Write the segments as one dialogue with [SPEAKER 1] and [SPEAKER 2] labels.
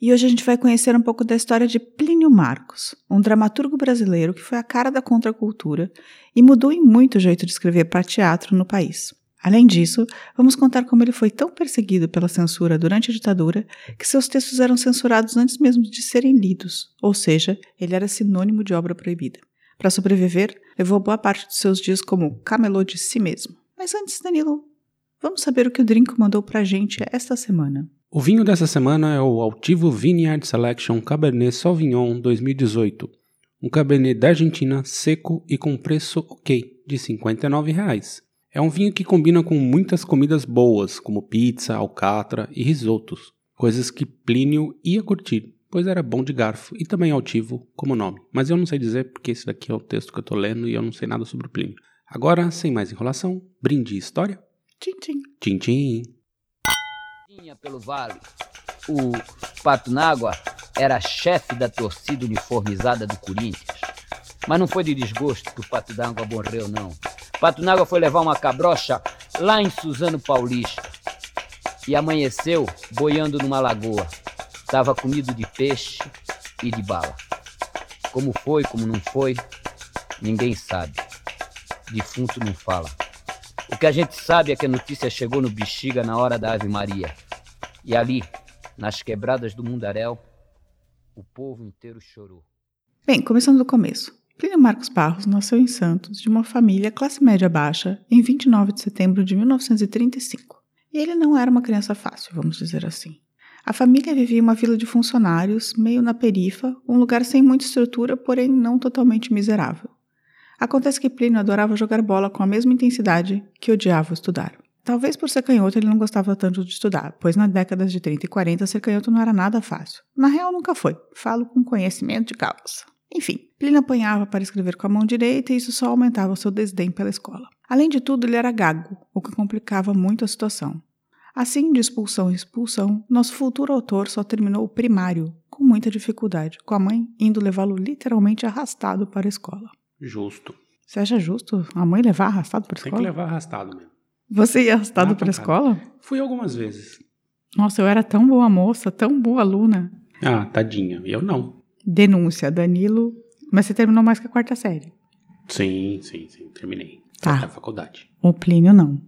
[SPEAKER 1] E hoje a gente vai conhecer um pouco da história de Plínio Marcos, um dramaturgo brasileiro que foi a cara da contracultura e mudou em muito o jeito de escrever para teatro no país. Além disso, vamos contar como ele foi tão perseguido pela censura durante a ditadura que seus textos eram censurados antes mesmo de serem lidos, ou seja, ele era sinônimo de obra proibida. Para sobreviver, levou boa parte dos seus dias como camelô de si mesmo. Mas antes, Danilo, vamos saber o que o Drinco mandou pra gente esta semana.
[SPEAKER 2] O vinho dessa semana é o Altivo Vineyard Selection Cabernet Sauvignon 2018. Um Cabernet da Argentina seco e com preço ok, de 59 reais. É um vinho que combina com muitas comidas boas, como pizza, alcatra e risotos, coisas que Plínio ia curtir, pois era bom de garfo e também altivo como nome. Mas eu não sei dizer porque esse daqui é o texto que eu estou lendo e eu não sei nada sobre o Plínio. Agora, sem mais enrolação, brinde história.
[SPEAKER 1] Tchim, tchim.
[SPEAKER 2] Tchim, tchim
[SPEAKER 3] pelo vale. O Pato Nágua era chefe da torcida uniformizada do Corinthians. Mas não foi de desgosto que o Pato d'Água morreu, não. Pato Nágua foi levar uma cabrocha lá em Suzano Paulista. E amanheceu boiando numa lagoa. Estava comido de peixe e de bala. Como foi, como não foi, ninguém sabe. Defunto não fala. O que a gente sabe é que a notícia chegou no Bexiga na hora da Ave Maria. E ali, nas quebradas do Mundaréu, o povo inteiro chorou.
[SPEAKER 1] Bem, começando do começo. Plínio Marcos Barros nasceu em Santos de uma família classe média baixa em 29 de setembro de 1935. E ele não era uma criança fácil, vamos dizer assim. A família vivia em uma vila de funcionários, meio na perifa, um lugar sem muita estrutura, porém não totalmente miserável. Acontece que Plínio adorava jogar bola com a mesma intensidade que odiava estudar. Talvez por ser canhoto ele não gostava tanto de estudar, pois nas décadas de 30 e 40 ser canhoto não era nada fácil. Na real, nunca foi. Falo com conhecimento de causa. Enfim, Plínio apanhava para escrever com a mão direita e isso só aumentava o seu desdém pela escola. Além de tudo, ele era gago, o que complicava muito a situação. Assim, de expulsão em expulsão, nosso futuro autor só terminou o primário, com muita dificuldade, com a mãe indo levá-lo literalmente arrastado para a escola.
[SPEAKER 2] Justo.
[SPEAKER 1] Você acha justo a mãe levar arrastado para a escola?
[SPEAKER 2] Tem que levar arrastado mesmo.
[SPEAKER 1] Você ia arrastado ah, para a escola?
[SPEAKER 2] Fui algumas vezes.
[SPEAKER 1] Nossa, eu era tão boa moça, tão boa aluna.
[SPEAKER 2] Ah, tadinha. Eu não.
[SPEAKER 1] Denúncia, Danilo. Mas você terminou mais que a quarta série.
[SPEAKER 2] Sim, sim, sim. Terminei.
[SPEAKER 1] Tá.
[SPEAKER 2] Até a faculdade.
[SPEAKER 1] O Plínio não.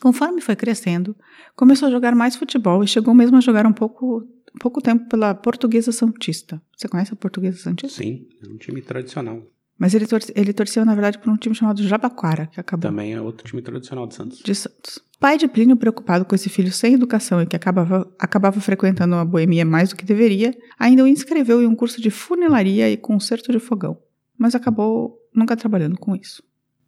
[SPEAKER 1] Conforme foi crescendo, começou a jogar mais futebol e chegou mesmo a jogar um pouco, pouco tempo pela Portuguesa Santista. Você conhece a Portuguesa Santista?
[SPEAKER 2] Sim, é um time tradicional.
[SPEAKER 1] Mas ele, torce, ele torceu, na verdade, por um time chamado Jabaquara, que acabou.
[SPEAKER 2] Também é outro time tradicional de Santos.
[SPEAKER 1] De Santos. Pai de Plínio, preocupado com esse filho sem educação e que acabava, acabava frequentando a boemia mais do que deveria, ainda o inscreveu em um curso de funilaria e conserto de fogão. Mas acabou nunca trabalhando com isso.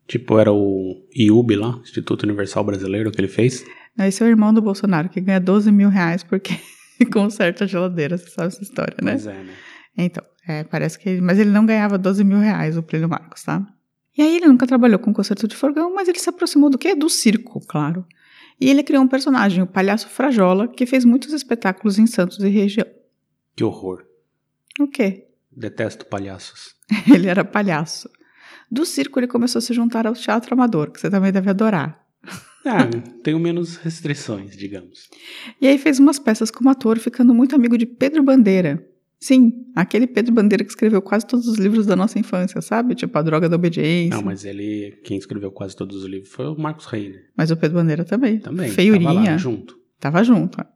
[SPEAKER 2] Tipo, era o IUB lá, Instituto Universal Brasileiro, que ele fez?
[SPEAKER 1] Não, esse é o irmão do Bolsonaro, que ganha 12 mil reais porque conserta a geladeira, você sabe essa história, né?
[SPEAKER 2] Pois é, né?
[SPEAKER 1] Então, é, parece que ele, mas ele não ganhava 12 mil reais, o Plínio Marcos, tá? E aí ele nunca trabalhou com concerto de forgão, mas ele se aproximou do quê? Do circo, claro. E ele criou um personagem, o Palhaço Frajola, que fez muitos espetáculos em Santos e região.
[SPEAKER 2] Que horror.
[SPEAKER 1] O quê?
[SPEAKER 2] Detesto palhaços.
[SPEAKER 1] ele era palhaço. Do circo ele começou a se juntar ao teatro amador, que você também deve adorar.
[SPEAKER 2] Ah, tenho menos restrições, digamos.
[SPEAKER 1] E aí fez umas peças como ator, ficando muito amigo de Pedro Bandeira, Sim, aquele Pedro Bandeira que escreveu quase todos os livros da nossa infância, sabe? Tipo A Droga da Obediência.
[SPEAKER 2] Não, mas ele, quem escreveu quase todos os livros foi o Marcos Reiner.
[SPEAKER 1] Mas o Pedro Bandeira também.
[SPEAKER 2] Também.
[SPEAKER 1] Feiurinha.
[SPEAKER 2] Tava lá, junto.
[SPEAKER 1] Tava junto. É.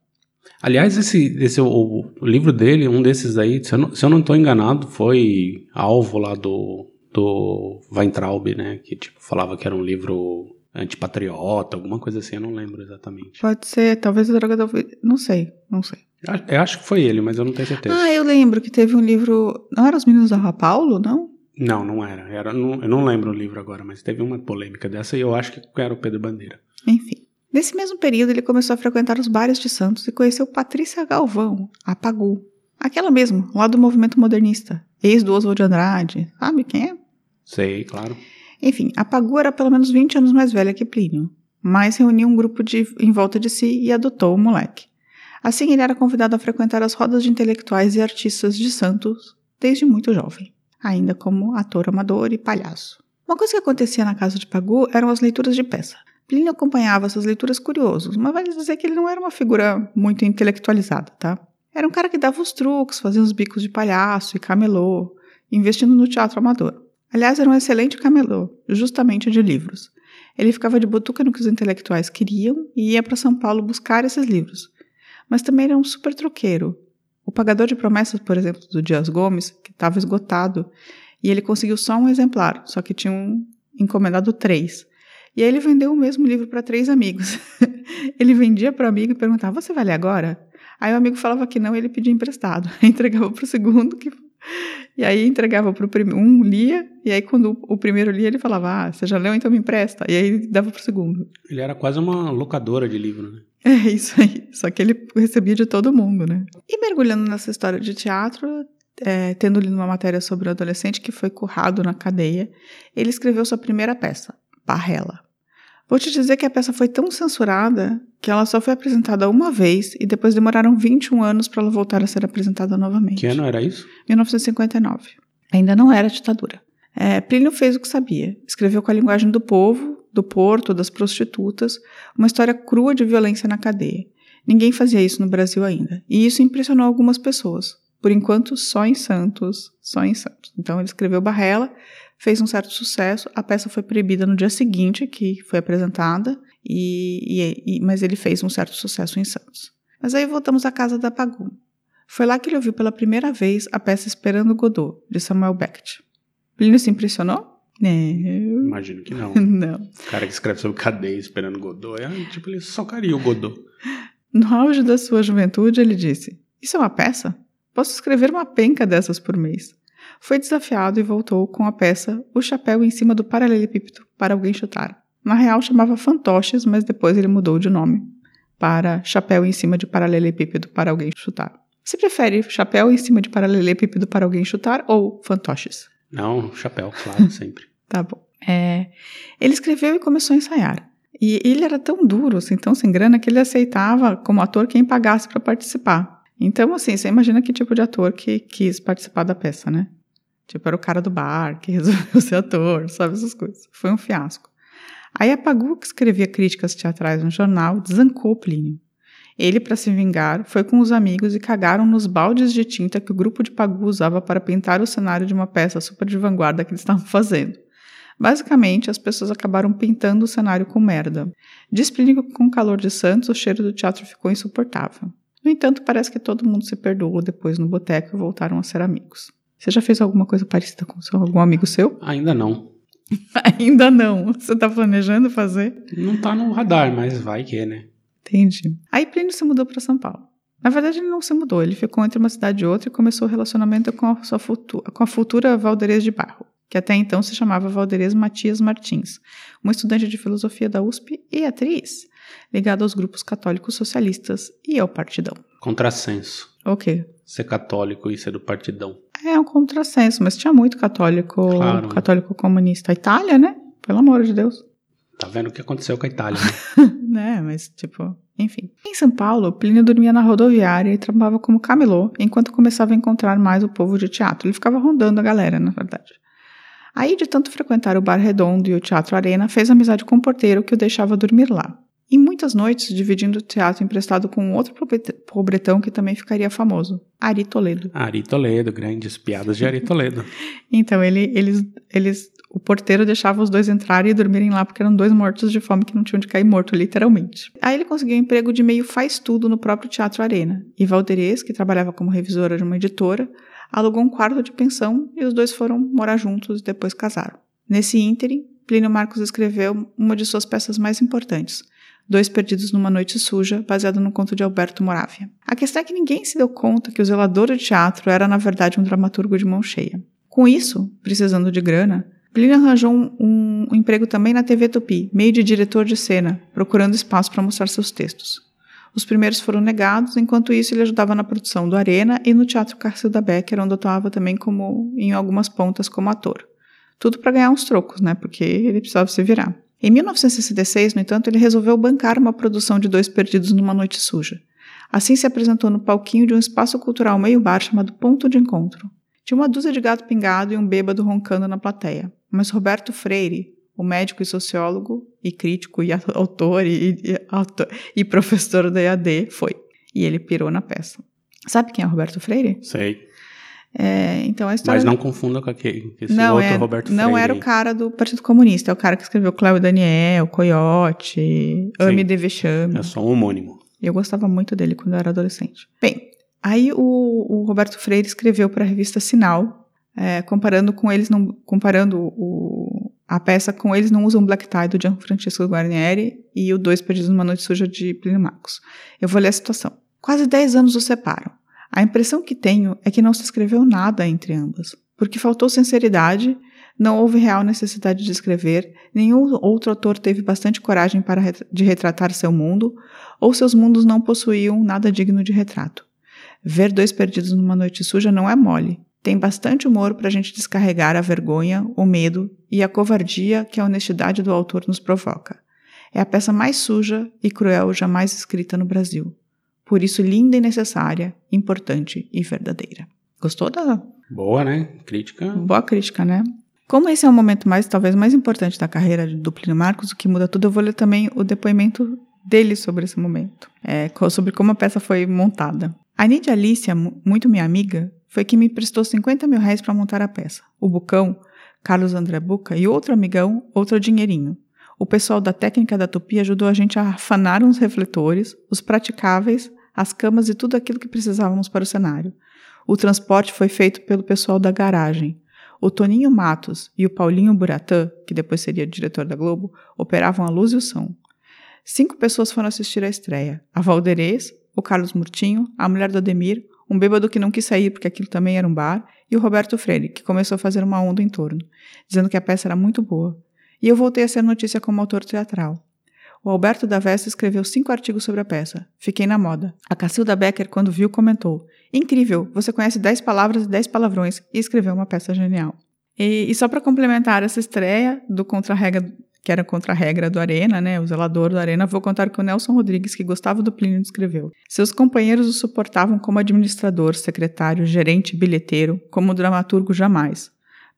[SPEAKER 2] Aliás, esse, esse o, o, livro dele, um desses aí, se eu não, se eu não tô enganado, foi alvo lá do, do Weintraub, né? Que tipo, falava que era um livro antipatriota, alguma coisa assim, eu não lembro exatamente.
[SPEAKER 1] Pode ser, talvez a droga da Não sei, não sei.
[SPEAKER 2] Eu acho que foi ele, mas eu não tenho certeza.
[SPEAKER 1] Ah, eu lembro que teve um livro. Não era Os Meninos da Rua Paulo, não?
[SPEAKER 2] Não, não era. era não, eu não lembro o livro agora, mas teve uma polêmica dessa e eu acho que era o Pedro Bandeira.
[SPEAKER 1] Enfim. Nesse mesmo período, ele começou a frequentar os bares de Santos e conheceu Patrícia Galvão, a Pagu. Aquela mesmo, lá do movimento modernista, ex do Oswald de Andrade. Sabe quem é?
[SPEAKER 2] Sei, claro.
[SPEAKER 1] Enfim, a Pagu era pelo menos 20 anos mais velha que Plínio, mas reuniu um grupo de, em volta de si e adotou o moleque. Assim, ele era convidado a frequentar as rodas de intelectuais e artistas de Santos desde muito jovem, ainda como ator amador e palhaço. Uma coisa que acontecia na casa de Pagu eram as leituras de peça. Plínio acompanhava essas leituras curiosos, mas vale dizer que ele não era uma figura muito intelectualizada, tá? Era um cara que dava os truques, fazia os bicos de palhaço e camelô, investindo no teatro amador. Aliás, era um excelente camelô, justamente de livros. Ele ficava de butuca no que os intelectuais queriam e ia para São Paulo buscar esses livros. Mas também era um super troqueiro. O pagador de promessas, por exemplo, do Dias Gomes, que estava esgotado, e ele conseguiu só um exemplar, só que tinham encomendado três. E aí ele vendeu o mesmo livro para três amigos. ele vendia para o amigo e perguntava: Você vai ler agora? Aí o amigo falava que não, ele pedia emprestado. Entregava para o segundo, que... e aí entregava para o primeiro. Um lia, e aí quando o primeiro lia, ele falava: Ah, você já leu, então me empresta. E aí dava para o segundo.
[SPEAKER 2] Ele era quase uma locadora de livro, né?
[SPEAKER 1] É isso aí. Só que ele recebia de todo mundo, né? E mergulhando nessa história de teatro, é, tendo lido uma matéria sobre um adolescente que foi currado na cadeia, ele escreveu sua primeira peça, Barrela. Vou te dizer que a peça foi tão censurada que ela só foi apresentada uma vez e depois demoraram 21 anos para ela voltar a ser apresentada novamente.
[SPEAKER 2] Que ano era isso?
[SPEAKER 1] 1959. Ainda não era ditadura. É, Plínio fez o que sabia. Escreveu com a linguagem do povo, do porto, das prostitutas, uma história crua de violência na cadeia. Ninguém fazia isso no Brasil ainda. E isso impressionou algumas pessoas. Por enquanto, só em Santos, só em Santos. Então ele escreveu Barrela, fez um certo sucesso. A peça foi proibida no dia seguinte que foi apresentada, e, e, e, mas ele fez um certo sucesso em Santos. Mas aí voltamos à casa da Pagu. Foi lá que ele ouviu pela primeira vez a peça Esperando Godot, de Samuel Beckett. Plínio se impressionou? Não.
[SPEAKER 2] Imagino que não.
[SPEAKER 1] Não.
[SPEAKER 2] O cara que escreve sobre cadeia esperando Godot, é, tipo, ele socaria o Godot.
[SPEAKER 1] No auge da sua juventude, ele disse: Isso é uma peça? Posso escrever uma penca dessas por mês. Foi desafiado e voltou com a peça O Chapéu em cima do Paralelepípedo para alguém chutar. Na real chamava Fantoches, mas depois ele mudou de nome para Chapéu em cima de Paralelepípedo para alguém chutar. Você prefere Chapéu em cima de Paralelepípedo para alguém chutar ou Fantoches?
[SPEAKER 2] Não, chapéu, claro, sempre.
[SPEAKER 1] Tá bom. É, ele escreveu e começou a ensaiar. E ele era tão duro, assim, tão sem grana, que ele aceitava como ator quem pagasse para participar. Então, assim, você imagina que tipo de ator que quis participar da peça, né? Tipo, era o cara do bar que resolveu ser ator, sabe essas coisas. Foi um fiasco. Aí a Pagu, que escrevia críticas teatrais no jornal, desancou Plínio. Ele, para se vingar, foi com os amigos e cagaram nos baldes de tinta que o grupo de Pagu usava para pintar o cenário de uma peça super de vanguarda que eles estavam fazendo. Basicamente, as pessoas acabaram pintando o cenário com merda. Diz Plínio que com o calor de Santos, o cheiro do teatro ficou insuportável. No entanto, parece que todo mundo se perdoou depois no boteco e voltaram a ser amigos. Você já fez alguma coisa parecida com seu, algum amigo seu?
[SPEAKER 2] Ainda não.
[SPEAKER 1] Ainda não. Você está planejando fazer?
[SPEAKER 2] Não tá no radar, mas vai que né?
[SPEAKER 1] Entendi. Aí Plínio se mudou para São Paulo. Na verdade, ele não se mudou, ele ficou entre uma cidade e outra e começou o relacionamento com a, sua futura, com a futura Valderez de Barro, que até então se chamava Valderez Matias Martins, uma estudante de filosofia da USP e atriz, ligada aos grupos católicos socialistas e ao Partidão.
[SPEAKER 2] Contrassenso.
[SPEAKER 1] O quê?
[SPEAKER 2] Ser católico e ser do Partidão.
[SPEAKER 1] É um contrassenso, mas tinha muito católico,
[SPEAKER 2] Claro.
[SPEAKER 1] católico comunista. A Itália, né? Pelo amor de Deus.
[SPEAKER 2] Tá vendo o que aconteceu com a Itália, né?
[SPEAKER 1] né, mas tipo, enfim. Em São Paulo, Plínio dormia na rodoviária e trabalhava como camelô, enquanto começava a encontrar mais o povo de teatro. Ele ficava rondando a galera, na verdade. Aí, de tanto frequentar o Bar Redondo e o Teatro Arena, fez amizade com o porteiro que o deixava dormir lá. E muitas noites, dividindo o teatro emprestado com outro pobret- pobretão que também ficaria famoso, Ari Toledo.
[SPEAKER 2] Ari Toledo, grandes piadas de Ari Toledo.
[SPEAKER 1] Então, ele, eles, eles, o porteiro deixava os dois entrarem e dormirem lá porque eram dois mortos de fome que não tinham de cair morto, literalmente. Aí ele conseguiu um emprego de meio faz-tudo no próprio Teatro Arena. E Valderez, que trabalhava como revisora de uma editora, alugou um quarto de pensão e os dois foram morar juntos e depois casaram. Nesse ínterim, Plínio Marcos escreveu uma de suas peças mais importantes, Dois Perdidos numa Noite Suja, baseado no conto de Alberto Moravia. A questão é que ninguém se deu conta que o zelador de teatro era, na verdade, um dramaturgo de mão cheia. Com isso, precisando de grana, Plínio arranjou um, um- emprego também na TV Tupi, meio de diretor de cena, procurando espaço para mostrar seus textos. Os primeiros foram negados, enquanto isso ele ajudava na produção do Arena e no Teatro Cacilda Becker, onde atuava também como em algumas pontas como ator. Tudo para ganhar uns trocos, né? Porque ele precisava se virar. Em 1966, no entanto, ele resolveu bancar uma produção de Dois Perdidos numa Noite Suja. Assim se apresentou no palquinho de um espaço cultural meio-bar chamado Ponto de Encontro. Tinha uma dúzia de gato pingado e um bêbado roncando na plateia. Mas Roberto Freire, o médico e sociólogo, e crítico, e autor, e, e, autor, e professor da EAD, foi. E ele pirou na peça. Sabe quem é Roberto Freire?
[SPEAKER 2] Sei.
[SPEAKER 1] É, então a história.
[SPEAKER 2] Mas não confunda com aquele esse
[SPEAKER 1] não,
[SPEAKER 2] outro
[SPEAKER 1] é,
[SPEAKER 2] Roberto Freire.
[SPEAKER 1] não era o cara do Partido Comunista, é o cara que escreveu Cléo Daniel, Coyote, Ame de Vexame.
[SPEAKER 2] É só um homônimo.
[SPEAKER 1] Eu gostava muito dele quando eu era adolescente. Bem, aí o, o Roberto Freire escreveu para a revista Sinal, é, comparando com eles não, comparando o, a peça com eles não usam Black Tie do Gianfrancesco Guarnieri e o Dois Perdidos numa Noite Suja de Plínio Marcos. Eu vou ler a situação. Quase 10 anos os separam. A impressão que tenho é que não se escreveu nada entre ambas, porque faltou sinceridade, não houve real necessidade de escrever, nenhum outro autor teve bastante coragem para de retratar seu mundo, ou seus mundos não possuíam nada digno de retrato. Ver dois perdidos numa noite suja não é mole. Tem bastante humor para a gente descarregar a vergonha, o medo e a covardia que a honestidade do autor nos provoca. É a peça mais suja e cruel jamais escrita no Brasil por isso linda e necessária, importante e verdadeira. Gostou da
[SPEAKER 2] Boa, né? Crítica.
[SPEAKER 1] boa crítica, né? Como esse é o momento mais, talvez, mais importante da carreira do Plínio Marcos, o que muda tudo, eu vou ler também o depoimento dele sobre esse momento, é, sobre como a peça foi montada. A Nidia Alicia, mu- muito minha amiga, foi quem me prestou 50 mil reais para montar a peça. O Bucão, Carlos André Buca e outro amigão, outro dinheirinho. O pessoal da técnica da Tupi ajudou a gente a afanar uns refletores, os praticáveis, as camas e tudo aquilo que precisávamos para o cenário. O transporte foi feito pelo pessoal da garagem. O Toninho Matos e o Paulinho Buratã, que depois seria diretor da Globo, operavam a luz e o som. Cinco pessoas foram assistir à estreia: a Valderez, o Carlos Murtinho, a mulher do Ademir, um bêbado que não quis sair porque aquilo também era um bar, e o Roberto Freire, que começou a fazer uma onda em torno, dizendo que a peça era muito boa. E eu voltei a ser notícia como autor teatral. O Alberto da Vesta escreveu cinco artigos sobre a peça. Fiquei na moda. A Cacilda Becker, quando viu, comentou: Incrível, você conhece dez palavras e dez palavrões e escreveu uma peça genial. E, e só para complementar essa estreia do contra-regra, que era contra-regra do Arena, né, o zelador do Arena, vou contar que o Nelson Rodrigues, que gostava do Plínio, escreveu. Seus companheiros o suportavam como administrador, secretário, gerente, bilheteiro, como dramaturgo jamais.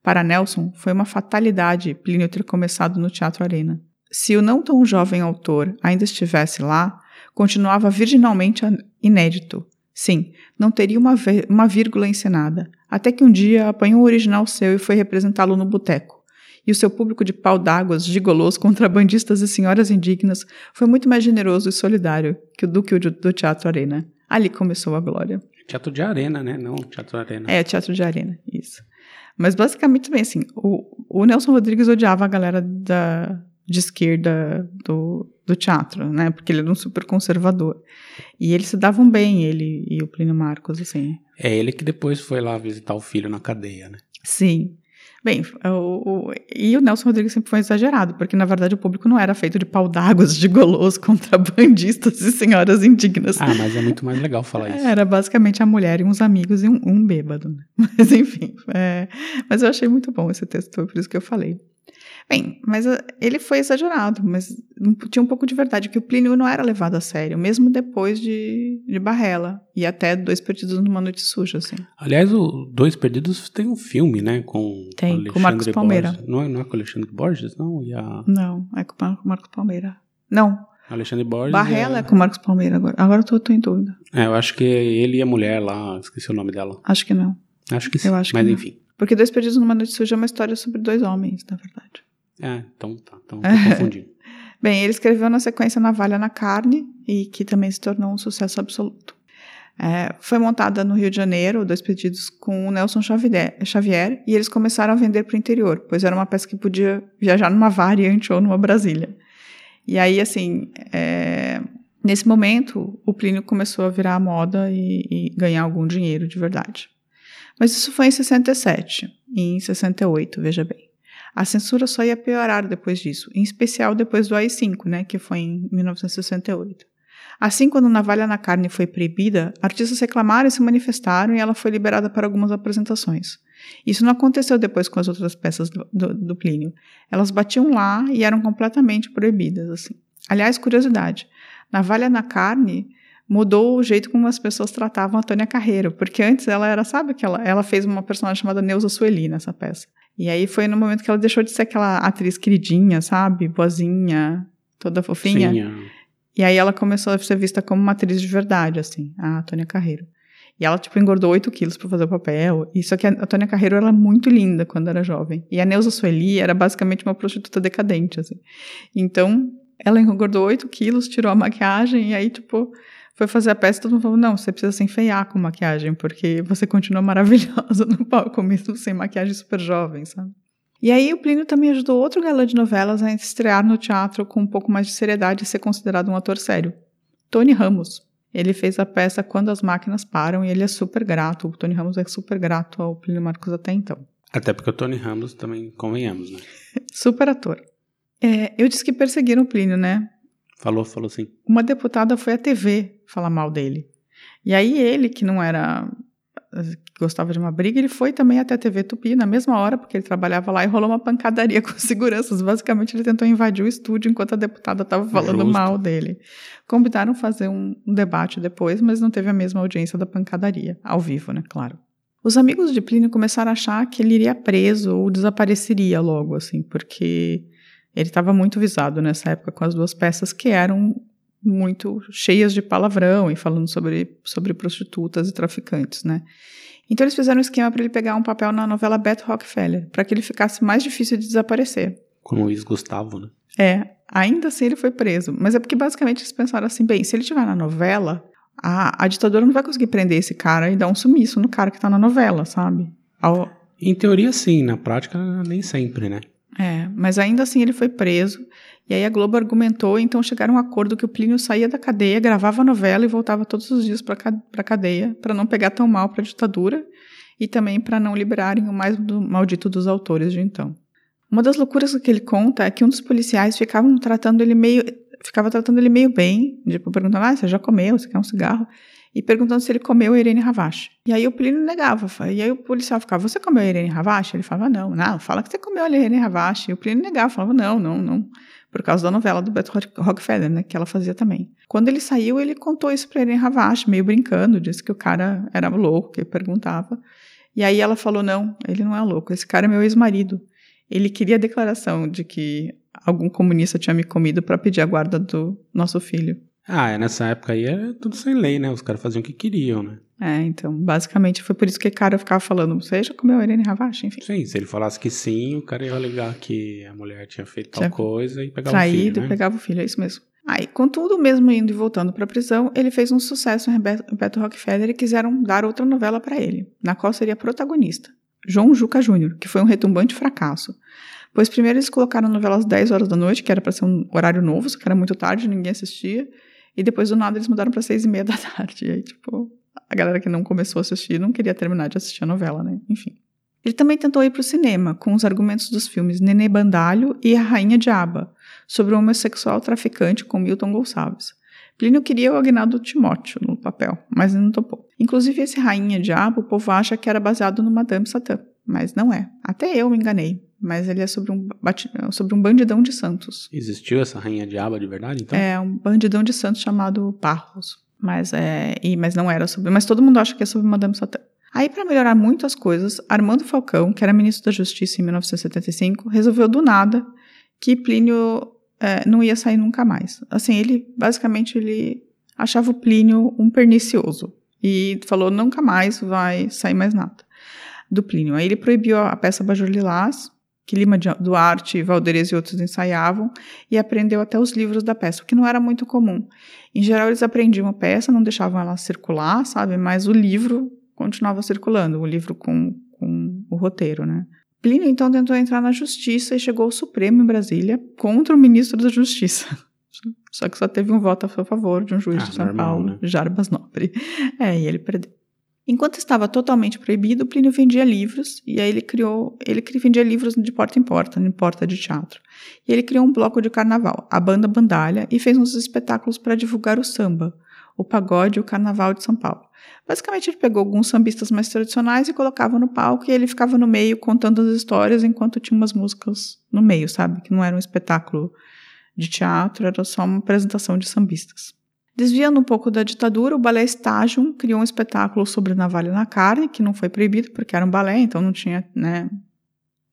[SPEAKER 1] Para Nelson, foi uma fatalidade Plínio ter começado no Teatro Arena. Se o não tão jovem autor ainda estivesse lá, continuava virginalmente inédito. Sim, não teria uma, uma vírgula encenada, até que um dia apanhou o original seu e foi representá-lo no boteco. E o seu público de pau d'águas, gigolôs, contrabandistas e senhoras indignas foi muito mais generoso e solidário que o do que o do Teatro Arena. Ali começou a glória.
[SPEAKER 2] Teatro de arena, né? Não teatro arena.
[SPEAKER 1] É, teatro de arena, isso. Mas basicamente também assim, o, o Nelson Rodrigues odiava a galera da, de esquerda do, do teatro, né? Porque ele era um super conservador. E eles se davam bem, ele e o Plínio Marcos, assim.
[SPEAKER 2] É ele que depois foi lá visitar o filho na cadeia, né?
[SPEAKER 1] Sim. Bem, o, o, e o Nelson Rodrigues sempre foi exagerado, porque na verdade o público não era feito de pau d'águas, de golos, contrabandistas e senhoras indignas.
[SPEAKER 2] Ah, mas é muito mais legal falar isso.
[SPEAKER 1] Era basicamente a mulher e uns amigos e um, um bêbado. Né? Mas enfim, é, mas eu achei muito bom esse texto, foi por isso que eu falei. Bem, mas ele foi exagerado, mas tinha um pouco de verdade, que o Plínio não era levado a sério, mesmo depois de, de Barrela, e até Dois Perdidos numa Noite Suja, assim.
[SPEAKER 2] Aliás, o Dois Perdidos tem um filme, né, com
[SPEAKER 1] Tem,
[SPEAKER 2] Alexandre
[SPEAKER 1] com Marcos Palmeira.
[SPEAKER 2] Não é, não é com o Alexandre Borges, não? E a...
[SPEAKER 1] Não, é com o Marcos Palmeira. Não,
[SPEAKER 2] Alexandre Borges
[SPEAKER 1] Barrela
[SPEAKER 2] a...
[SPEAKER 1] é com o Marcos Palmeira agora. Agora eu tô, tô em dúvida.
[SPEAKER 2] É, eu acho que ele e a mulher lá, esqueci o nome dela.
[SPEAKER 1] Acho que não.
[SPEAKER 2] Acho que sim,
[SPEAKER 1] Eu acho que
[SPEAKER 2] mas
[SPEAKER 1] não.
[SPEAKER 2] enfim.
[SPEAKER 1] Porque Dois Perdidos numa Noite Suja é uma história sobre dois homens, na verdade.
[SPEAKER 2] É, então tá, então tô confundindo.
[SPEAKER 1] Bem, ele escreveu na sequência Navalha na Carne, e que também se tornou um sucesso absoluto. É, foi montada no Rio de Janeiro, dois pedidos com o Nelson Xavier, Xavier, e eles começaram a vender para o interior, pois era uma peça que podia viajar numa variante ou numa Brasília. E aí, assim, é, nesse momento, o Plínio começou a virar a moda e, e ganhar algum dinheiro de verdade. Mas isso foi em 67, e em 68, veja bem. A censura só ia piorar depois disso, em especial depois do AI-5, né, que foi em 1968. Assim, quando Navalha na Carne foi proibida, artistas reclamaram e se manifestaram e ela foi liberada para algumas apresentações. Isso não aconteceu depois com as outras peças do, do, do Plínio. Elas batiam lá e eram completamente proibidas. Assim. Aliás, curiosidade: Navalha na Carne mudou o jeito como as pessoas tratavam a Tônia Carreiro, porque antes ela era, sabe que ela, fez uma personagem chamada Neuza Sueli nessa peça. E aí foi no momento que ela deixou de ser aquela atriz queridinha, sabe? Boazinha, toda fofinha.
[SPEAKER 2] Sim, é.
[SPEAKER 1] E aí ela começou a ser vista como uma atriz de verdade, assim, a Tônia Carreiro. E ela, tipo, engordou 8 quilos pra fazer o papel. E só que a Tônia Carreiro era muito linda quando era jovem. E a Neuza Sueli era basicamente uma prostituta decadente, assim. Então, ela engordou 8 quilos, tirou a maquiagem, e aí, tipo, foi fazer a peça e todo mundo falou: não, você precisa se enfeiar com maquiagem, porque você continua maravilhosa no palco, mesmo sem maquiagem super jovem, sabe? E aí o Plínio também ajudou outro galã de novelas a estrear no teatro com um pouco mais de seriedade e ser considerado um ator sério. Tony Ramos. Ele fez a peça Quando as Máquinas Param e ele é super grato. O Tony Ramos é super grato ao Plínio Marcos até então.
[SPEAKER 2] Até porque o Tony Ramos também convenhamos, né?
[SPEAKER 1] super ator. É, eu disse que perseguiram o Plínio, né?
[SPEAKER 2] Falou, falou sim.
[SPEAKER 1] Uma deputada foi à TV falar mal dele. E aí ele, que não era que gostava de uma briga, ele foi também até a TV Tupi na mesma hora, porque ele trabalhava lá e rolou uma pancadaria com seguranças. Basicamente, ele tentou invadir o estúdio enquanto a deputada estava falando
[SPEAKER 2] Justo.
[SPEAKER 1] mal dele. Combinaram fazer um, um debate depois, mas não teve a mesma audiência da pancadaria, ao vivo, né? Claro. Os amigos de Plínio começaram a achar que ele iria preso ou desapareceria logo, assim, porque ele estava muito visado nessa época com as duas peças que eram muito cheias de palavrão e falando sobre, sobre prostitutas e traficantes, né? Então eles fizeram um esquema para ele pegar um papel na novela Beto Rockefeller, para que ele ficasse mais difícil de desaparecer.
[SPEAKER 2] Com o Luiz Gustavo, né?
[SPEAKER 1] É, ainda assim ele foi preso, mas é porque basicamente eles pensaram assim, bem, se ele estiver na novela, a, a ditadura não vai conseguir prender esse cara e dar um sumiço no cara que tá na novela, sabe? Ao,
[SPEAKER 2] Em teoria, sim. Na prática, nem sempre, né?
[SPEAKER 1] É, mas ainda assim ele foi preso. E aí a Globo argumentou, então chegaram a um acordo que o Plínio saía da cadeia, gravava a novela e voltava todos os dias para a cadeia, para não pegar tão mal para a ditadura e também para não liberarem o mais do, maldito dos autores de então. Uma das loucuras que ele conta é que um dos policiais ficavam tratando ele meio, ficava tratando ele meio bem, tipo perguntando: "Ah, você já comeu? Você quer um cigarro?" E perguntando se ele comeu a Irene Ravache. E aí o Plínio negava. E aí o policial ficava, você comeu a Irene Ravache? Ele falava, não. Não, fala que você comeu a Irene Ravache. E o Plínio negava, falava, não, não, não. Por causa da novela do Beto Rockefeller, né, que ela fazia também. Quando ele saiu, ele contou isso pra Irene Ravache, meio brincando, disse que o cara era louco, que perguntava. E aí ela falou, não, ele não é louco, esse cara é meu ex-marido. Ele queria a declaração de que algum comunista tinha me comido para pedir a guarda do nosso filho.
[SPEAKER 2] Ah, é, nessa época aí era tudo sem lei, né? Os caras faziam o que queriam, né?
[SPEAKER 1] É, então, basicamente foi por isso que o cara ficava falando, você já comeu a Irene Ravache, enfim.
[SPEAKER 2] Sim, se ele falasse que sim, o cara ia alegar que a mulher tinha feito
[SPEAKER 1] Tinha
[SPEAKER 2] tal coisa e pegava
[SPEAKER 1] Traído
[SPEAKER 2] o filho,
[SPEAKER 1] e
[SPEAKER 2] né?
[SPEAKER 1] pegava o filho, é isso mesmo. Aí, contudo, mesmo indo e voltando para a prisão, ele fez um sucesso em Beto em Beto Rockefeller e quiseram dar outra novela para ele, na qual seria protagonista, João Juca Júnior, que foi um retumbante fracasso. Pois primeiro eles colocaram a novela às 10 horas da noite, que era para ser um horário novo, só que era muito tarde, ninguém assistia. E depois do nada eles mudaram para seis e meia da tarde. E aí, tipo, a galera que não começou a assistir não queria terminar de assistir a novela, né? Enfim. Ele também tentou ir para o cinema com os argumentos dos filmes Nenê Bandalho e A Rainha de Aba, sobre o homossexual traficante com Milton Gonçalves. Plínio queria o Agnaldo Timóteo no papel, mas não topou. Inclusive, esse Rainha de Aba, o povo acha que era baseado no Madame Satã, mas não é. Até eu me enganei, mas ele é sobre um, sobre um bandidão de Santos.
[SPEAKER 2] Existiu essa rainha diaba de verdade, então?
[SPEAKER 1] É um bandidão de Santos chamado Parros. Mas é, e, mas não era sobre, mas todo mundo acha que é sobre Madame Satã. Aí, para melhorar muito as coisas, Armando Falcão, que era ministro da Justiça em 1975, resolveu do nada que Plínio é, não ia sair nunca mais. Assim, ele basicamente ele achava o Plínio um pernicioso e falou nunca mais vai sair mais nada do Plínio. Aí ele proibiu a peça Bajor Lilás, que Lima Duarte, Valderez e outros ensaiavam, e aprendeu até os livros da peça, o que não era muito comum. Em geral, eles aprendiam a peça, não deixavam ela circular, sabe? Mas o livro continuava circulando, o livro com, com o roteiro, né? Plínio, então, tentou entrar na justiça e chegou ao Supremo em Brasília contra o ministro da Justiça. Só que só teve um voto a seu favor de um juiz
[SPEAKER 2] Ah,
[SPEAKER 1] de São
[SPEAKER 2] normal,
[SPEAKER 1] Paulo,
[SPEAKER 2] né?
[SPEAKER 1] Jarbas Nobre. É, e ele perdeu. Enquanto estava totalmente proibido, Plínio vendia livros e aí ele criou, ele vendia livros de porta em porta, em porta de teatro. E ele criou um bloco de carnaval, a Banda Bandalha, e fez uns espetáculos para divulgar o samba, o pagode e o carnaval de São Paulo. Basicamente, ele pegou alguns sambistas mais tradicionais e colocava no palco e ele ficava no meio contando as histórias enquanto tinha umas músicas no meio, sabe? Que não era um espetáculo de teatro, era só uma apresentação de sambistas. Desviando um pouco da ditadura, o balé Estágio criou um espetáculo sobre navalha na carne, que não foi proibido porque era um balé, então não tinha, né,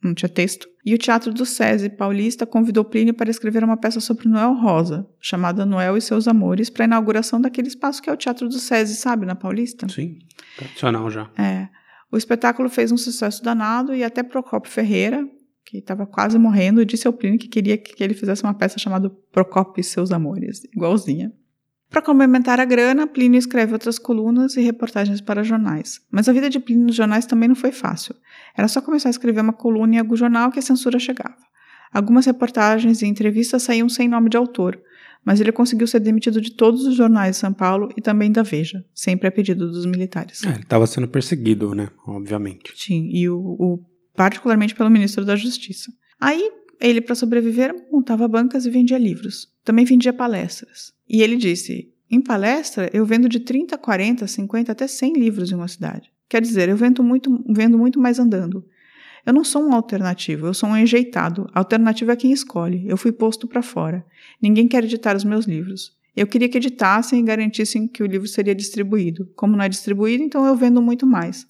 [SPEAKER 1] não tinha texto. E o Teatro do SESI paulista convidou Plínio para escrever uma peça sobre Noel Rosa, chamada Noel e seus Amores, para a inauguração daquele espaço que é o Teatro do SESI, sabe, na Paulista?
[SPEAKER 2] Sim, tradicional já.
[SPEAKER 1] É. O espetáculo fez um sucesso danado e até Procopio Ferreira, que estava quase morrendo, disse ao Plínio que queria que ele fizesse uma peça chamada Procopio e seus Amores, igualzinha. Para complementar a grana, Plínio escreve outras colunas e reportagens para jornais. Mas a vida de Plínio nos jornais também não foi fácil. Era só começar a escrever uma coluna em algum jornal que a censura chegava. Algumas reportagens e entrevistas saíam sem nome de autor, mas ele conseguiu ser demitido de todos os jornais de São Paulo e também da Veja, sempre a pedido dos militares.
[SPEAKER 2] É, ele estava sendo perseguido, né? Obviamente.
[SPEAKER 1] Sim, e o, o, particularmente pelo ministro da Justiça. Aí, ele, para sobreviver, montava bancas e vendia livros. Também vendia palestras. E ele disse: em palestra, eu vendo de 30, 40, 50 até 100 livros em uma cidade. Quer dizer, eu vendo muito, vendo muito mais andando. Eu não sou um alternativo, eu sou um enjeitado. A alternativa é quem escolhe. Eu fui posto para fora. Ninguém quer editar os meus livros. Eu queria que editassem e garantissem que o livro seria distribuído. Como não é distribuído, então eu vendo muito mais.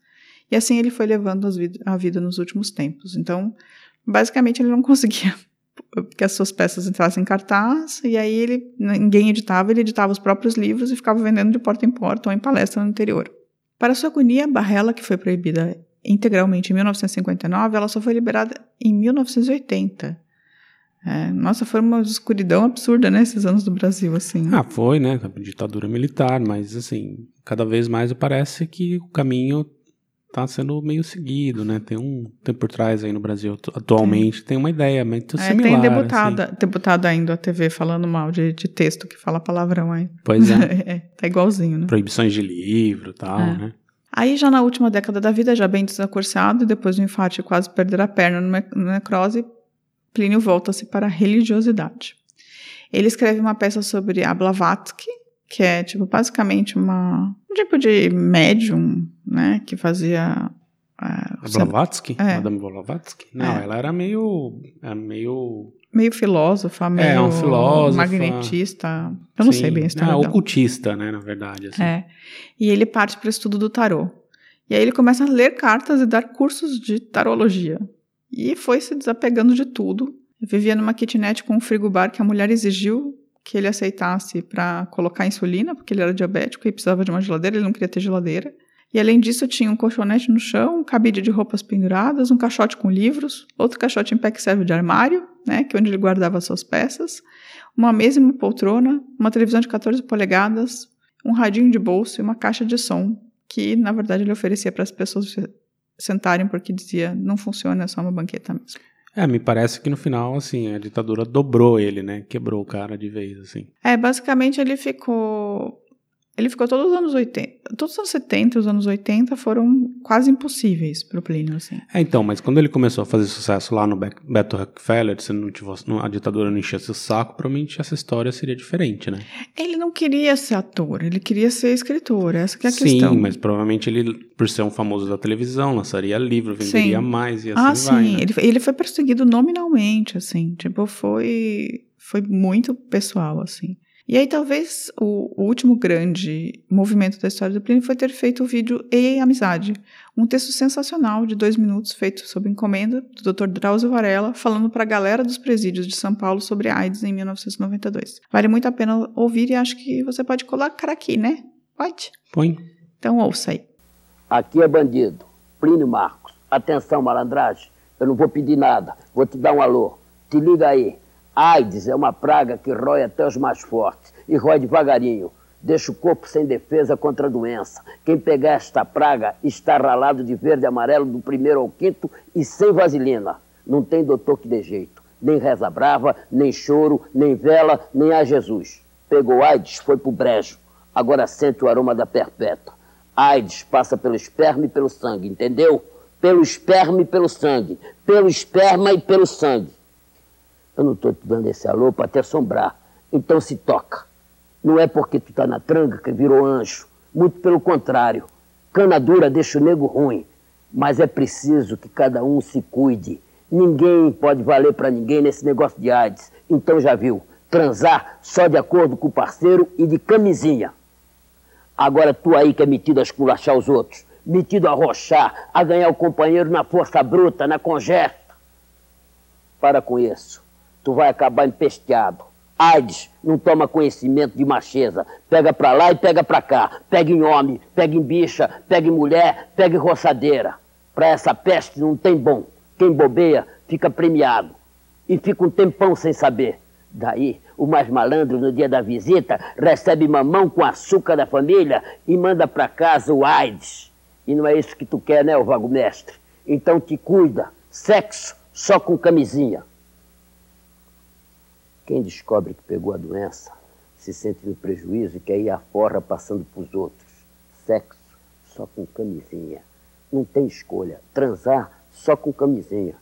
[SPEAKER 1] E assim ele foi levando a vida nos últimos tempos. Então, basicamente, ele não conseguia que as suas peças entrassem em cartaz, e aí ele, ninguém editava, ele editava os próprios livros e ficava vendendo de porta em porta ou em palestra no interior. Para sua agonia, Barrela, que foi proibida integralmente em 1959, ela só foi liberada em 1980. É, nossa, foi uma escuridão absurda, né, esses anos do Brasil, assim.
[SPEAKER 2] Ah, foi, né, ditadura militar, mas, assim, cada vez mais parece que o caminho tá sendo meio seguido, né? Tem um tem por trás aí no Brasil atualmente tem uma ideia muito é, similar.
[SPEAKER 1] Tem deputada, assim. deputada ainda a TV falando mal de, de texto que fala palavrão aí.
[SPEAKER 2] Pois é.
[SPEAKER 1] é tá igualzinho, né?
[SPEAKER 2] Proibições de livro, tal, é. né?
[SPEAKER 1] Aí já na última década da vida, já bem desacursado, depois do infarte quase perder a perna no necrose, Plínio volta-se para a religiosidade. Ele escreve uma peça sobre a Blavatsky, que é tipo basicamente uma um tipo de médium, né, que fazia
[SPEAKER 2] a Blavatsky, é. Madame Blavatsky. Não, é. ela era meio era meio
[SPEAKER 1] meio filósofa, meio é, um filósofa, magnetista. Eu não Sim. sei bem a história. É,
[SPEAKER 2] ocultista, né, na verdade. Assim.
[SPEAKER 1] É. E ele parte para o estudo do tarô. E aí ele começa a ler cartas e dar cursos de tarologia. E foi se desapegando de tudo. Eu vivia numa kitnet com um frigobar que a mulher exigiu que ele aceitasse para colocar insulina, porque ele era diabético e precisava de uma geladeira, ele não queria ter geladeira. E além disso, tinha um colchonete no chão, um cabide de roupas penduradas, um caixote com livros, outro caixote em pé que serve de armário, né, que é onde ele guardava suas peças, uma mesa e uma poltrona, uma televisão de 14 polegadas, um radinho de bolso e uma caixa de som, que na verdade ele oferecia para as pessoas sentarem porque dizia não funciona, é só uma banqueta mesmo.
[SPEAKER 2] É, me parece que no final, assim, a ditadura dobrou ele, né? Quebrou o cara de vez, assim.
[SPEAKER 1] É, basicamente ele ficou ele ficou todos os anos 80. Todos os anos 70 os anos 80 foram quase impossíveis para o Plínio, assim.
[SPEAKER 2] É, então, mas quando ele começou a fazer sucesso lá no Beto Rockefeller, se não tivesse, a ditadura não enchesse o saco, provavelmente essa história seria diferente, né?
[SPEAKER 1] Ele não queria ser ator, ele queria ser escritor, essa que é a Sim, questão.
[SPEAKER 2] Sim, mas provavelmente ele, por ser um famoso da televisão, lançaria livro, venderia sim. mais e assim
[SPEAKER 1] ah,
[SPEAKER 2] vai,
[SPEAKER 1] sim,
[SPEAKER 2] né?
[SPEAKER 1] ele, ele foi perseguido nominalmente, assim, tipo, foi, foi muito pessoal, assim. E aí, talvez o, o, último grande movimento da história do Plínio foi ter feito o vídeo Ei Amizade, um texto sensacional de dois minutos feito sob encomenda do Dr. Drauzio Varela, falando para a galera dos presídios de São Paulo sobre AIDS em 1992. Vale muito a pena ouvir e acho que você pode colocar aqui, né? Pode?
[SPEAKER 2] Põe.
[SPEAKER 1] Então ouça aí.
[SPEAKER 4] Aqui é bandido, Plínio Marcos. Atenção, malandragem, eu não vou pedir nada, vou te dar um alô. Te liga aí. AIDS é uma praga que rói até os mais fortes e rói devagarinho. Deixa o corpo sem defesa contra a doença. Quem pegar esta praga está ralado de verde e amarelo do primeiro ao quinto e sem vaselina. Não tem doutor que dê jeito. Nem reza brava, nem choro, nem vela, nem a Jesus. Pegou AIDS, foi pro brejo. Agora sente o aroma da perpétua. AIDS passa pelo esperma e pelo sangue, entendeu? Pelo esperma e pelo sangue. Pelo esperma e pelo sangue. Eu não estou te dando esse alô para te assombrar. Então se toca. Não é porque tu tá na tranca que virou anjo. Muito pelo contrário. Cana dura deixa o nego ruim. Mas é preciso que cada um se cuide. Ninguém pode valer para ninguém nesse negócio de AIDS. Então já viu. Transar só de acordo com o parceiro e de camisinha. Agora tu aí que é metido a esculachar os outros, metido a rochar, a ganhar o companheiro na força bruta, na congesta. Para com isso. Tu vai acabar empesteado. AIDS não toma conhecimento de macheza. Pega pra lá e pega pra cá. Pega em homem, pega em bicha, pega em mulher, pega em roçadeira. Pra essa peste não tem bom. Quem bobeia fica premiado. E fica um tempão sem saber. Daí, o mais malandro, no dia da visita, recebe mamão com açúcar da família e manda pra casa o AIDS. E não é isso que tu quer, né, o vago mestre? Então te cuida. Sexo só com camisinha. Quem descobre que pegou a doença se sente no prejuízo e quer ir à forra passando pros outros. Sexo só com camisinha. Não tem escolha. Transar só com camisinha.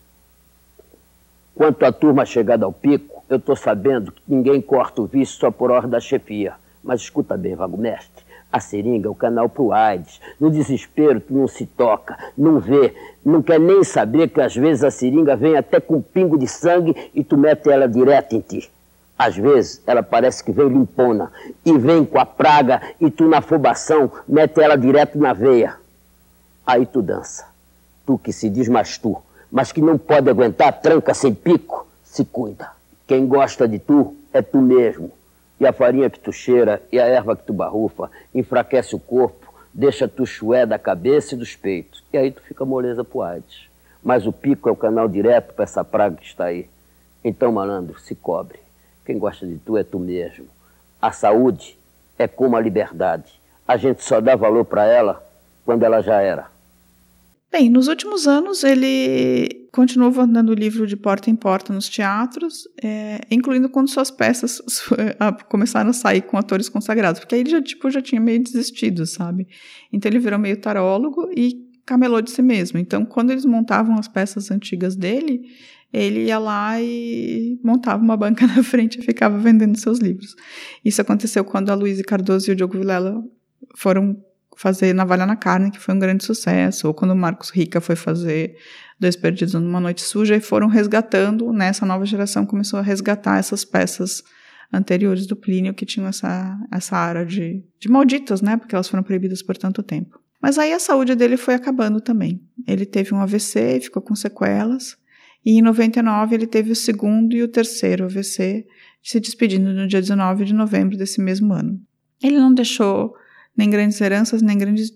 [SPEAKER 4] Quanto à turma chegada ao pico, eu estou sabendo que ninguém corta o vício só por ordem da chefia. Mas escuta bem, vago mestre. A seringa é o canal pro AIDS. No desespero, tu não se toca, não vê, não quer nem saber que às vezes a seringa vem até com um pingo de sangue e tu mete ela direto em ti. Às vezes ela parece que vem limpona e vem com a praga e tu na afobação mete ela direto na veia. Aí tu dança. Tu que se diz mais tu, mas que não pode aguentar tranca sem pico, se cuida. Quem gosta de tu é tu mesmo. E a farinha que tu cheira e a erva que tu barrufa enfraquece o corpo, deixa tu chué da cabeça e dos peitos. E aí tu fica moleza pro AIDS. Mas o pico é o canal direto para essa praga que está aí. Então, malandro, se cobre. Quem gosta de tu é tu mesmo. A saúde é como a liberdade. A gente só dá valor para ela quando ela já era.
[SPEAKER 1] Bem, nos últimos anos ele continuou mandando o livro de porta em porta nos teatros, é, incluindo quando suas peças começaram a sair com atores consagrados, porque aí ele já, tipo, já tinha meio desistido, sabe? Então ele virou meio tarólogo e camelou de si mesmo. Então, quando eles montavam as peças antigas dele, ele ia lá e montava uma banca na frente e ficava vendendo seus livros. Isso aconteceu quando a Luísa Cardoso e o Diogo Vilela foram fazer Navalha na Carne, que foi um grande sucesso, ou quando o Marcos Rica foi fazer Dois Perdidos numa Noite Suja, e foram resgatando, né, nova geração começou a resgatar essas peças anteriores do Plínio, que tinham essa, essa área de, de malditas, né, porque elas foram proibidas por tanto tempo. Mas aí a saúde dele foi acabando também. Ele teve um AVC e ficou com sequelas, e em 99 ele teve o segundo e o terceiro AVC, se despedindo no dia 19 de novembro desse mesmo ano. Ele não deixou nem grandes heranças, nem grandes,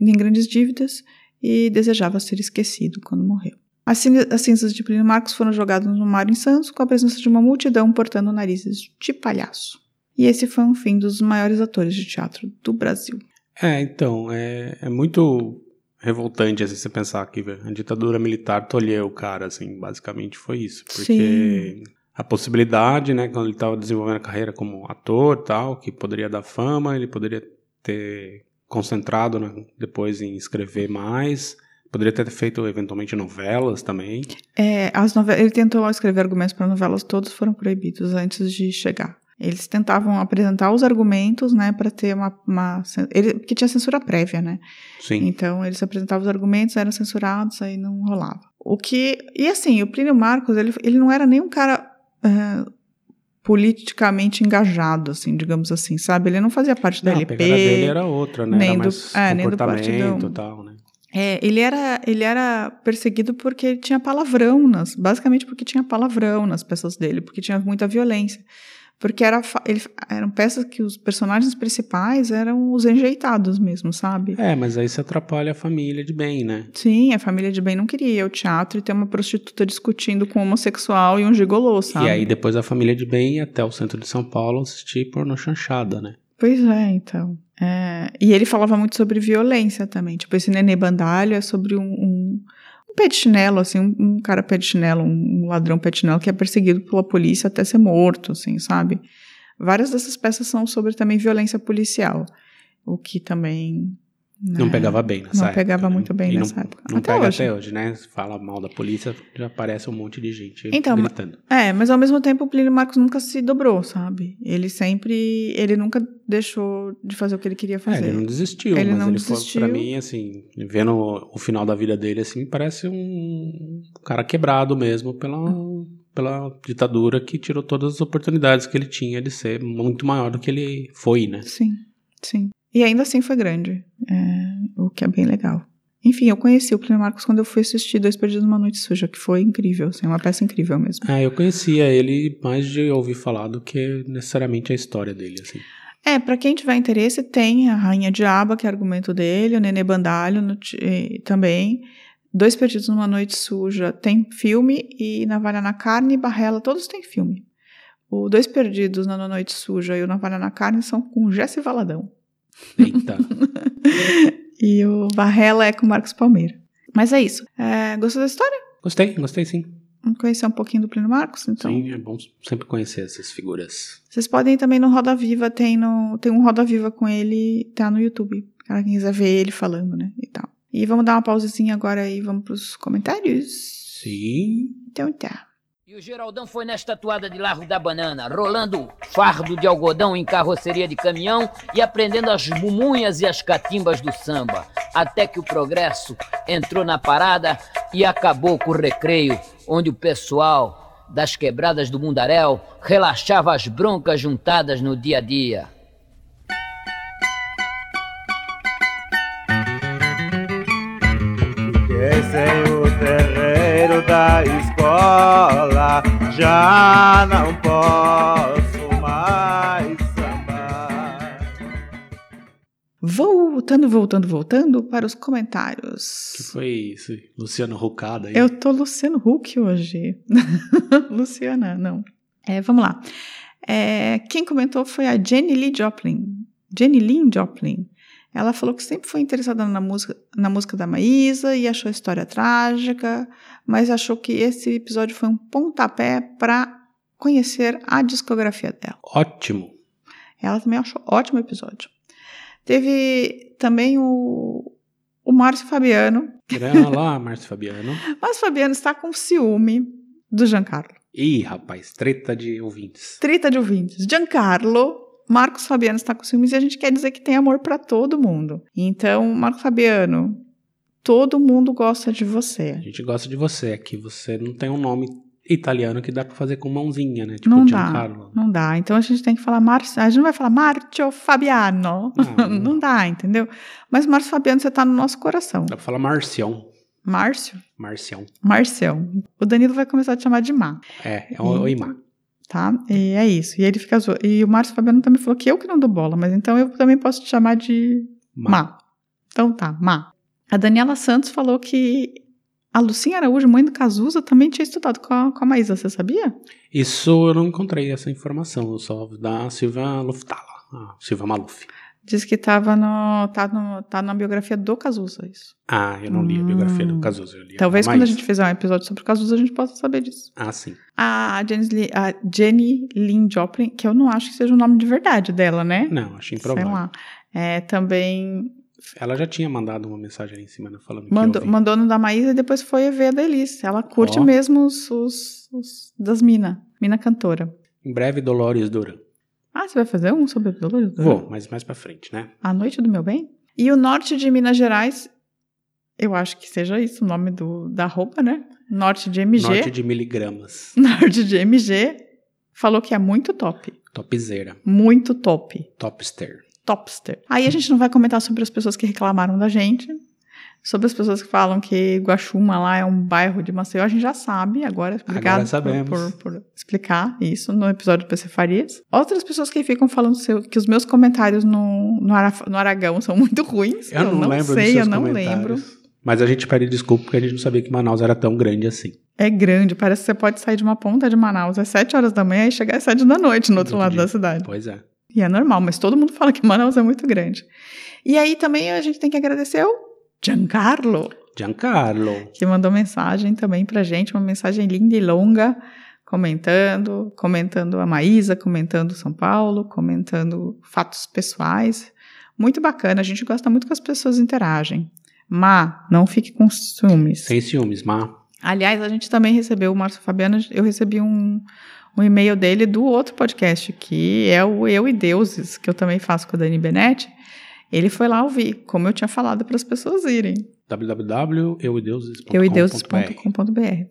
[SPEAKER 1] nem grandes dívidas, e desejava ser esquecido quando morreu. As cinzas de Plínio Marcos foram jogadas no mar em Santos com a presença de uma multidão portando narizes de palhaço. E esse foi um fim dos maiores atores de teatro do Brasil.
[SPEAKER 2] É, então, é, é muito revoltante assim, você pensar que a ditadura militar tolheu o cara, assim, basicamente foi isso. Porque Sim. a possibilidade, né, quando ele estava desenvolvendo a carreira como ator tal, que poderia dar fama, ele poderia ter concentrado né, depois em escrever mais. Poderia ter feito eventualmente novelas também.
[SPEAKER 1] É, as novelas, ele tentou escrever argumentos para novelas, todos foram proibidos antes de chegar. Eles tentavam apresentar os argumentos, né, para ter uma, uma ele, que tinha censura prévia, né?
[SPEAKER 2] Sim.
[SPEAKER 1] Então eles apresentavam os argumentos, eram censurados, aí não rolava. O que e assim, o Plínio Marcos, ele, ele não era nem um cara uh, politicamente engajado, assim, digamos assim, sabe? Ele não fazia parte da LP.
[SPEAKER 2] A dele era outra, né?
[SPEAKER 1] Nem
[SPEAKER 2] era
[SPEAKER 1] do, é, nem do partido.
[SPEAKER 2] Tal, né?
[SPEAKER 1] É, ele era, ele era perseguido porque tinha palavrão, nas, basicamente porque tinha palavrão nas peças dele, porque tinha muita violência. Porque era, ele, eram peças que os personagens principais eram os enjeitados mesmo, sabe?
[SPEAKER 2] É, mas aí se atrapalha a família de bem, né?
[SPEAKER 1] Sim, a família de bem não queria ir ao teatro e ter uma prostituta discutindo com um homossexual e um gigolô, sabe?
[SPEAKER 2] E aí depois a família de bem ia até o centro de São Paulo assistir porno chanchada, né?
[SPEAKER 1] Pois é, então. É... E ele falava muito sobre violência também. Tipo, esse Nenê Bandalho é sobre um, um um pé de chinelo, assim, um, um cara pé de chinelo, um, um ladrão pé de chinelo que é perseguido pela polícia até ser morto, assim, sabe? Várias dessas peças são sobre também violência policial, o que também
[SPEAKER 2] Não
[SPEAKER 1] né?
[SPEAKER 2] pegava bem nessa
[SPEAKER 1] Não
[SPEAKER 2] época.
[SPEAKER 1] pegava
[SPEAKER 2] né?
[SPEAKER 1] muito bem
[SPEAKER 2] E
[SPEAKER 1] nessa
[SPEAKER 2] não,
[SPEAKER 1] época.
[SPEAKER 2] Não
[SPEAKER 1] Até
[SPEAKER 2] pega
[SPEAKER 1] hoje.
[SPEAKER 2] até hoje, né? Fala mal da polícia, já aparece um monte de gente
[SPEAKER 1] Então,
[SPEAKER 2] gritando.
[SPEAKER 1] É, mas ao mesmo tempo o Plínio Marcos nunca se dobrou, sabe? Ele sempre. Ele nunca deixou de fazer o que ele queria
[SPEAKER 2] É,
[SPEAKER 1] fazer.
[SPEAKER 2] ele não desistiu,
[SPEAKER 1] Ele
[SPEAKER 2] mas
[SPEAKER 1] não
[SPEAKER 2] ele
[SPEAKER 1] desistiu.
[SPEAKER 2] foi, pra mim, assim, vendo o final da vida dele, assim, parece um cara quebrado mesmo pela, pela ditadura que tirou todas as oportunidades que ele tinha de ser muito maior do que ele foi, né?
[SPEAKER 1] Sim, sim. E ainda assim foi grande, é, o que é bem legal. Enfim, eu conheci o Plínio Marcos quando eu fui assistir Dois Perdidos numa Noite Suja, que foi incrível, assim, uma peça incrível mesmo.
[SPEAKER 2] É, eu conhecia ele mais de ouvir falar do que necessariamente a história dele, assim.
[SPEAKER 1] É, pra quem tiver interesse, tem a Rainha Diaba, que é argumento dele, o Nenê Bandalho no também. Dois Perdidos numa Noite Suja tem filme e Navalha na Carne e Barrela, todos têm filme. O Dois Perdidos na Noite Suja e o Navalha na Carne são com Jesse Valadão.
[SPEAKER 2] Eita.
[SPEAKER 1] E o Barrela é com Marcos Palmeira. Mas é isso. É, gostou da história?
[SPEAKER 2] gostei, gostei sim.
[SPEAKER 1] Vamos conhecer um pouquinho do Plínio Marcos, então?
[SPEAKER 2] Sim, é bom sempre conhecer essas figuras.
[SPEAKER 1] Vocês podem ir também no Roda Viva, tem, no, tem um Roda Viva com ele, tá no YouTube. Cara, quem quiser ver ele falando, né? E tal. E vamos dar uma pausezinha agora e vamos pros comentários?
[SPEAKER 2] Sim.
[SPEAKER 1] Então tá.
[SPEAKER 3] E o Geraldão foi nesta toada de Largo da Banana, rolando fardo de algodão em carroceria de caminhão e aprendendo as mumunhas e as catimbas do samba. Até que o progresso entrou na parada e acabou com o recreio, onde o pessoal das quebradas do Mundaréu relaxava as broncas juntadas no dia a dia.
[SPEAKER 5] Fiquei sem o terreiro da escola, já não posso mais sambar.
[SPEAKER 1] Voltando, voltando, voltando para os comentários.
[SPEAKER 2] Que foi isso? Luciano Rucada aí?
[SPEAKER 1] Eu tô Luciano Huck hoje. Luciana, não. É, vamos lá. É, quem comentou foi a Jenny Lee Joplin. Jenny Lynn Joplin. Ela falou que sempre foi interessada na música, na música da Maísa e achou a história trágica, mas achou que esse episódio foi um pontapé para conhecer a discografia dela.
[SPEAKER 2] Ótimo.
[SPEAKER 1] Ela também achou ótimo episódio. Teve também o, o Márcio Fabiano.
[SPEAKER 2] Olha lá, Márcio Fabiano.
[SPEAKER 1] Márcio Fabiano está com ciúme do Giancarlo.
[SPEAKER 2] Ih, rapaz, treta de ouvintes.
[SPEAKER 1] Treta de ouvintes. Giancarlo, Marcos Fabiano está com ciúmes e a gente quer dizer que tem amor para todo mundo. Então, Marcos Fabiano, todo mundo gosta de
[SPEAKER 2] A
[SPEAKER 1] você.
[SPEAKER 2] gente gosta de você aqui. Você não tem um nome italiano que dá pra fazer com mãozinha, né? Tipo
[SPEAKER 1] não dá,
[SPEAKER 2] Giancarlo.
[SPEAKER 1] não dá. Então a gente tem que falar Márcio, a gente não vai falar Márcio Fabiano.
[SPEAKER 2] Não.
[SPEAKER 1] não dá, entendeu? Mas Márcio Fabiano, você tá no nosso coração.
[SPEAKER 2] Dá pra falar Marcião.
[SPEAKER 1] Márcio?
[SPEAKER 2] Marcião.
[SPEAKER 1] Marcião. O Danilo vai começar a te chamar de Má.
[SPEAKER 2] É, é o Oimar.
[SPEAKER 1] Tá? E é isso. E ele fica zo... E o Márcio Fabiano também falou que eu que não dou bola, mas então eu também posso te chamar de
[SPEAKER 2] Ma.
[SPEAKER 1] Má. Então tá, Má. A Daniela Santos falou que a Lucinha Araújo, mãe do Cazuza, também tinha estudado com a, com a Maísa, você sabia?
[SPEAKER 2] Isso eu não encontrei essa informação, só da Silvia Luftala, a Silvia Maluf.
[SPEAKER 1] Diz que tava no, tá, no, tá na biografia do Cazuza, isso.
[SPEAKER 2] Ah, eu não li a biografia do Cazuza, eu li a
[SPEAKER 1] Talvez quando a
[SPEAKER 2] Maísa.
[SPEAKER 1] gente fizer um episódio sobre o Cazuza, a gente possa saber disso.
[SPEAKER 2] Ah, sim.
[SPEAKER 1] A, Jenny a Jenny Lynn Joplin, que eu não acho que seja o nome de verdade dela, né?
[SPEAKER 2] Não,
[SPEAKER 1] Sei
[SPEAKER 2] improvável.
[SPEAKER 1] lá. É, também
[SPEAKER 2] Ela já tinha mandado uma mensagem ali em cima, né, falando
[SPEAKER 1] Mandou,
[SPEAKER 2] que
[SPEAKER 1] mandou no da Maísa e depois foi ver a da Elis. Ela curte
[SPEAKER 2] Ó.
[SPEAKER 1] mesmo os, os- os das mina, mina cantora.
[SPEAKER 2] Em breve, Dolores Duran.
[SPEAKER 1] Ah, você vai fazer um sobre Dolores?
[SPEAKER 2] Vou, mas mais pra frente, né?
[SPEAKER 1] A Noite do Meu Bem? E o norte de Minas Gerais, eu acho que seja isso o nome do, da roupa, né? Norte de MG.
[SPEAKER 2] Norte de miligramas.
[SPEAKER 1] Norte de MG. Falou que é muito top.
[SPEAKER 2] Topzera.
[SPEAKER 1] Muito top.
[SPEAKER 2] Topster.
[SPEAKER 1] Topster. Aí a gente não vai comentar sobre as pessoas que reclamaram da gente. Sobre as pessoas que falam que Guaxuma lá é um bairro de Maceió, a gente já sabe agora. Obrigado por-
[SPEAKER 2] sabemos.
[SPEAKER 1] Por, por explicar isso no episódio do PC Farias. Outras pessoas que ficam falando que os meus comentários no, no, no Aragão são muito ruins.
[SPEAKER 2] Eu não, lembro
[SPEAKER 1] sei, eu não lembro.
[SPEAKER 2] Mas a gente pede desculpa porque a gente não sabia que Manaus era tão grande assim.
[SPEAKER 1] É grande, parece que você pode sair de uma ponta de Manaus às 7 horas da manhã e chegar às 7 da noite no outro lado da cidade.
[SPEAKER 2] Pois é.
[SPEAKER 1] E é normal, mas todo mundo fala que Manaus é muito grande. E aí também a gente tem que agradecer o Giancarlo,
[SPEAKER 2] Giancarlo.
[SPEAKER 1] que mandou mensagem também pra gente, uma mensagem linda e longa, comentando, comentando a Maísa, comentando São Paulo, comentando fatos pessoais. Muito bacana, a gente gosta muito que as pessoas interagem. Má, não fique com ciúmes.
[SPEAKER 2] Sem ciúmes, Má.
[SPEAKER 1] Aliás, a gente também recebeu, o Márcio Fabiano, eu recebi um, um e-mail dele do outro podcast, que é o Eu e Deuses, que eu também faço com a Dani Benetti. Ele foi lá ouvir, como eu tinha falado para as pessoas irem.
[SPEAKER 2] www.euideuses.com.br
[SPEAKER 1] euideuses.com.br.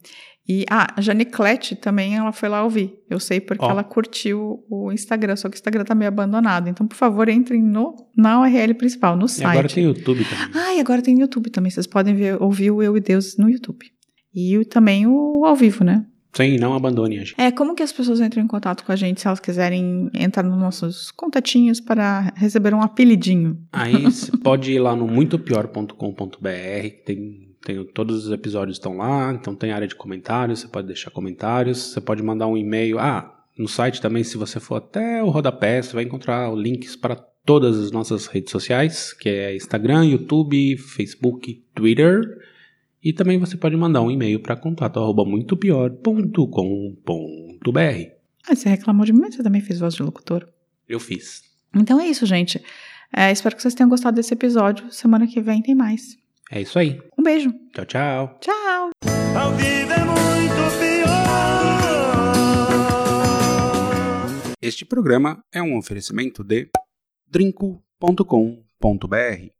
[SPEAKER 1] E ah, a Janiclete também ela foi lá ouvir. Eu sei porque
[SPEAKER 2] Ó.
[SPEAKER 1] ela curtiu o Instagram, só que o Instagram tá meio abandonado. Então, por favor, entrem no, na URL principal, no
[SPEAKER 2] E
[SPEAKER 1] site.
[SPEAKER 2] agora tem YouTube também.
[SPEAKER 1] Ah, e agora tem YouTube também. Vocês podem ver, ouvir o Eu e Deus no YouTube. E o- também o ao vivo, né?
[SPEAKER 2] Sim, não abandone a gente.
[SPEAKER 1] É, como que as pessoas entram em contato com a gente se elas quiserem entrar nos nossos contatinhos para receber um apelidinho?
[SPEAKER 2] Aí você pode ir lá no muitopior.com.br, que tem, tem todos os episódios estão lá, então tem área de comentários, você pode deixar comentários, você pode mandar um e-mail. Ah, no site também, se você for até o rodapé, você vai encontrar links para todas as nossas redes sociais, que é Instagram, YouTube, Facebook, Twitter. E também você pode mandar um e-mail para contato arroba muitopior.com.br.
[SPEAKER 1] Ah, você reclamou de mim, mas você também fez voz de locutor.
[SPEAKER 2] Eu fiz.
[SPEAKER 1] Então é isso, gente. É, espero que vocês tenham gostado desse episódio. Semana que vem tem mais.
[SPEAKER 2] É isso aí.
[SPEAKER 1] Um beijo.
[SPEAKER 2] Tchau, tchau.
[SPEAKER 1] Tchau.
[SPEAKER 5] Ao vivo é muito pior.
[SPEAKER 2] Este programa é um oferecimento de drinco.com.br